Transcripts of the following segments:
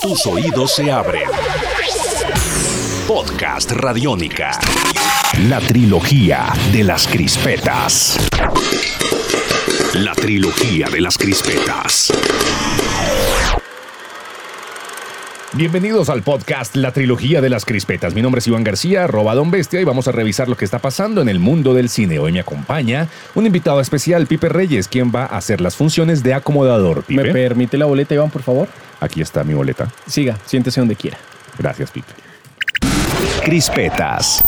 Tus oídos se abren. Podcast Radiónica. La trilogía de las crispetas. La trilogía de las crispetas. Bienvenidos al podcast La Trilogía de las Crispetas. Mi nombre es Iván García, arroba Don Bestia, y vamos a revisar lo que está pasando en el mundo del cine. Hoy me acompaña un invitado especial, Pipe Reyes, quien va a hacer las funciones de acomodador. Pipe, ¿Me permite la boleta, Iván, por favor? aquí está mi boleta. Siga, siéntese donde quiera. Gracias, Pipe. Crispetas.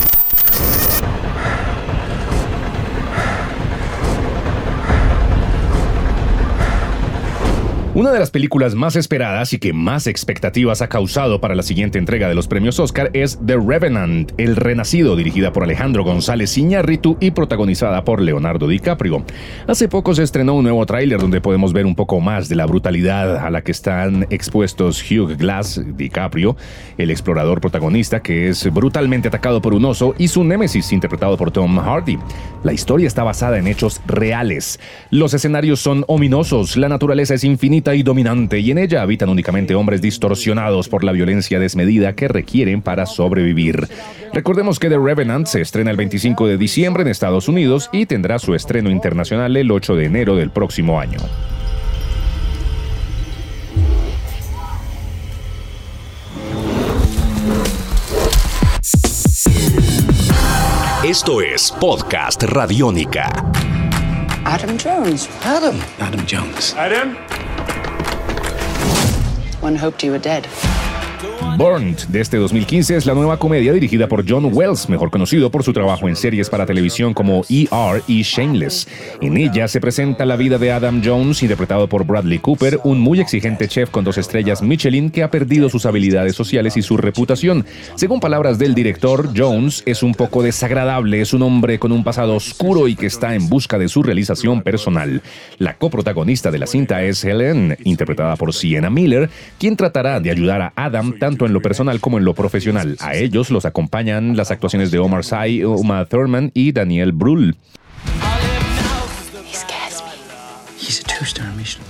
Una de las películas más esperadas y que más expectativas ha causado para la siguiente entrega de los premios Oscar es The Revenant, El Renacido, dirigida por Alejandro González Iñárritu y protagonizada por Leonardo DiCaprio. Hace poco se estrenó un nuevo tráiler donde podemos ver un poco más de la brutalidad a la que están expuestos Hugh Glass, DiCaprio, el explorador protagonista que es brutalmente atacado por un oso, y su némesis interpretado por Tom Hardy. La historia está basada en hechos reales. Los escenarios son ominosos, la naturaleza es infinita y dominante y en ella habitan únicamente hombres distorsionados por la violencia desmedida que requieren para sobrevivir. Recordemos que The Revenant se estrena el 25 de diciembre en Estados Unidos y tendrá su estreno internacional el 8 de enero del próximo año. Esto es Podcast Radiónica. Adam Jones. Adam. Adam Jones. One hoped you were dead. Burned de este 2015 es la nueva comedia dirigida por John Wells, mejor conocido por su trabajo en series para televisión como ER y Shameless. En ella se presenta la vida de Adam Jones, interpretado por Bradley Cooper, un muy exigente chef con dos estrellas Michelin que ha perdido sus habilidades sociales y su reputación. Según palabras del director, Jones es un poco desagradable, es un hombre con un pasado oscuro y que está en busca de su realización personal. La coprotagonista de la cinta es Helen, interpretada por Sienna Miller, quien tratará de ayudar a Adam tanto en lo personal como en lo profesional. A ellos los acompañan las actuaciones de Omar Sy, Uma Thurman y Daniel Brühl.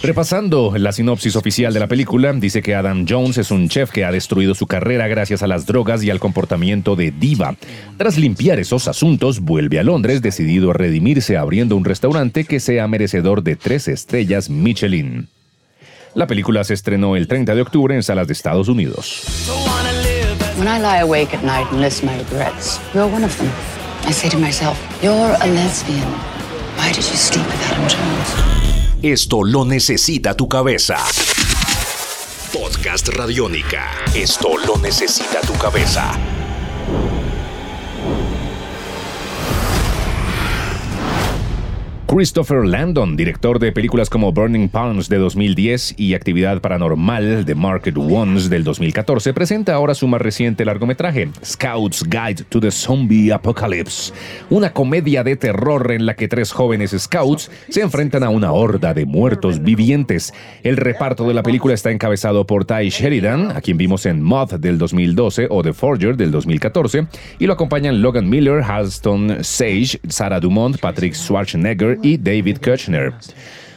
Repasando la sinopsis oficial de la película, dice que Adam Jones es un chef que ha destruido su carrera gracias a las drogas y al comportamiento de diva. Tras limpiar esos asuntos, vuelve a Londres decidido a redimirse abriendo un restaurante que sea merecedor de tres estrellas Michelin. La película se estrenó el 30 de octubre en salas de Estados Unidos. When I lie awake at night and list my regrets, you're one of them. I say to myself, you're a lesbian. Why did you sleep with Adam Jones? Esto lo necesita tu cabeza. Podcast Radiónica. Esto lo necesita tu cabeza. Christopher Landon, director de películas como Burning Palms de 2010 y Actividad Paranormal de Market Ones del 2014, presenta ahora su más reciente largometraje, Scouts Guide to the Zombie Apocalypse, una comedia de terror en la que tres jóvenes scouts se enfrentan a una horda de muertos vivientes. El reparto de la película está encabezado por Ty Sheridan, a quien vimos en Moth del 2012 o The Forger del 2014, y lo acompañan Logan Miller, Halston Sage, Sarah Dumont, Patrick Schwarzenegger y David Kushner.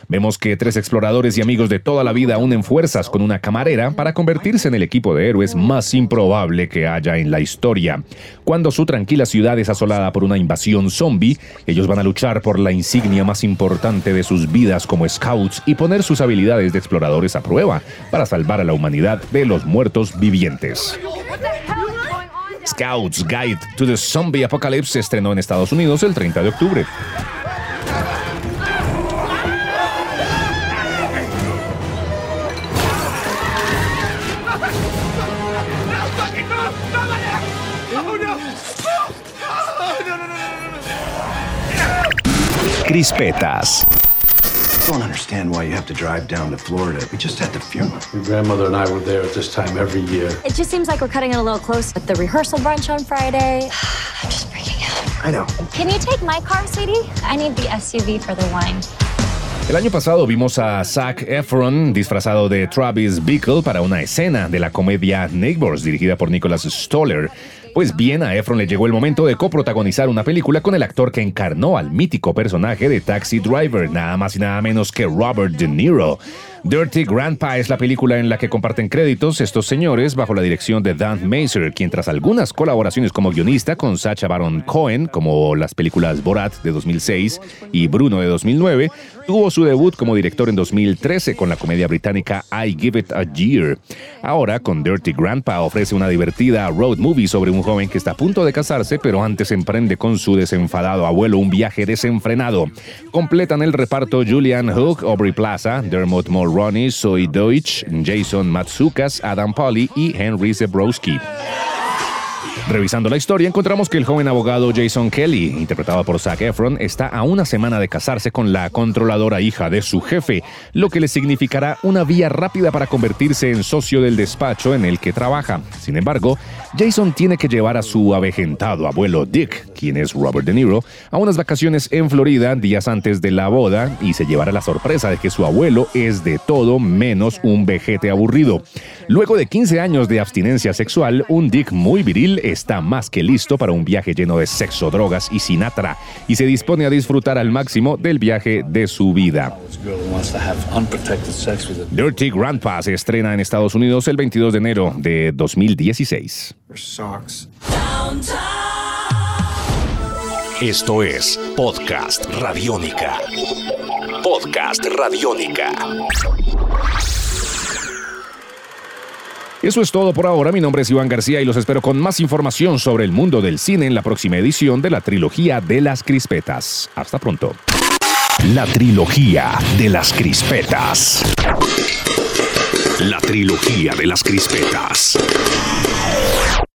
Vemos que tres exploradores y amigos de toda la vida unen fuerzas con una camarera para convertirse en el equipo de héroes más improbable que haya en la historia. Cuando su tranquila ciudad es asolada por una invasión zombie, ellos van a luchar por la insignia más importante de sus vidas como scouts y poner sus habilidades de exploradores a prueba para salvar a la humanidad de los muertos vivientes. Scouts Guide to the Zombie Apocalypse se estrenó en Estados Unidos el 30 de octubre. Crispetas. I don't understand why you have to drive down to Florida. We just had the funeral. Your grandmother and I were there at this time every year. It just seems like we're cutting it a little close with the rehearsal brunch on Friday. I'm just freaking out. I know. Can you take my car, sweetie? I need the SUV for the wine. El año pasado vimos a Zac Efron disfrazado de Travis Bickle para una escena de la comedia Neighbors dirigida por Nicholas Stoller. Pues bien, a Efron le llegó el momento de coprotagonizar una película con el actor que encarnó al mítico personaje de Taxi Driver, nada más y nada menos que Robert De Niro. Dirty Grandpa es la película en la que comparten créditos estos señores bajo la dirección de Dan Mazer, quien tras algunas colaboraciones como guionista con Sacha Baron Cohen, como las películas Borat de 2006 y Bruno de 2009, tuvo su debut como director en 2013 con la comedia británica I Give It a Year. Ahora, con Dirty Grandpa, ofrece una divertida road movie sobre un joven que está a punto de casarse, pero antes emprende con su desenfadado abuelo un viaje desenfrenado. Completan el reparto Julian Hook, Aubrey Plaza, Dermot Mulroney, Zoe Deutsch, Jason Matsukas, Adam Polly y Henry Zebrowski. Revisando la historia, encontramos que el joven abogado Jason Kelly, interpretado por Zac Efron, está a una semana de casarse con la controladora hija de su jefe, lo que le significará una vía rápida para convertirse en socio del despacho en el que trabaja. Sin embargo, Jason tiene que llevar a su avejentado abuelo Dick, quien es Robert De Niro, a unas vacaciones en Florida días antes de la boda y se llevará la sorpresa de que su abuelo es de todo menos un vejete aburrido. Luego de 15 años de abstinencia sexual, un Dick muy viril está más que listo para un viaje lleno de sexo, drogas y Sinatra y se dispone a disfrutar al máximo del viaje de su vida. Dirty Grandpa se estrena en Estados Unidos el 22 de enero de 2016. Esto es Podcast Radiónica. Podcast Radiónica. Eso es todo por ahora. Mi nombre es Iván García y los espero con más información sobre el mundo del cine en la próxima edición de la trilogía de las crispetas. Hasta pronto. La trilogía de las crispetas. La trilogía de las crispetas.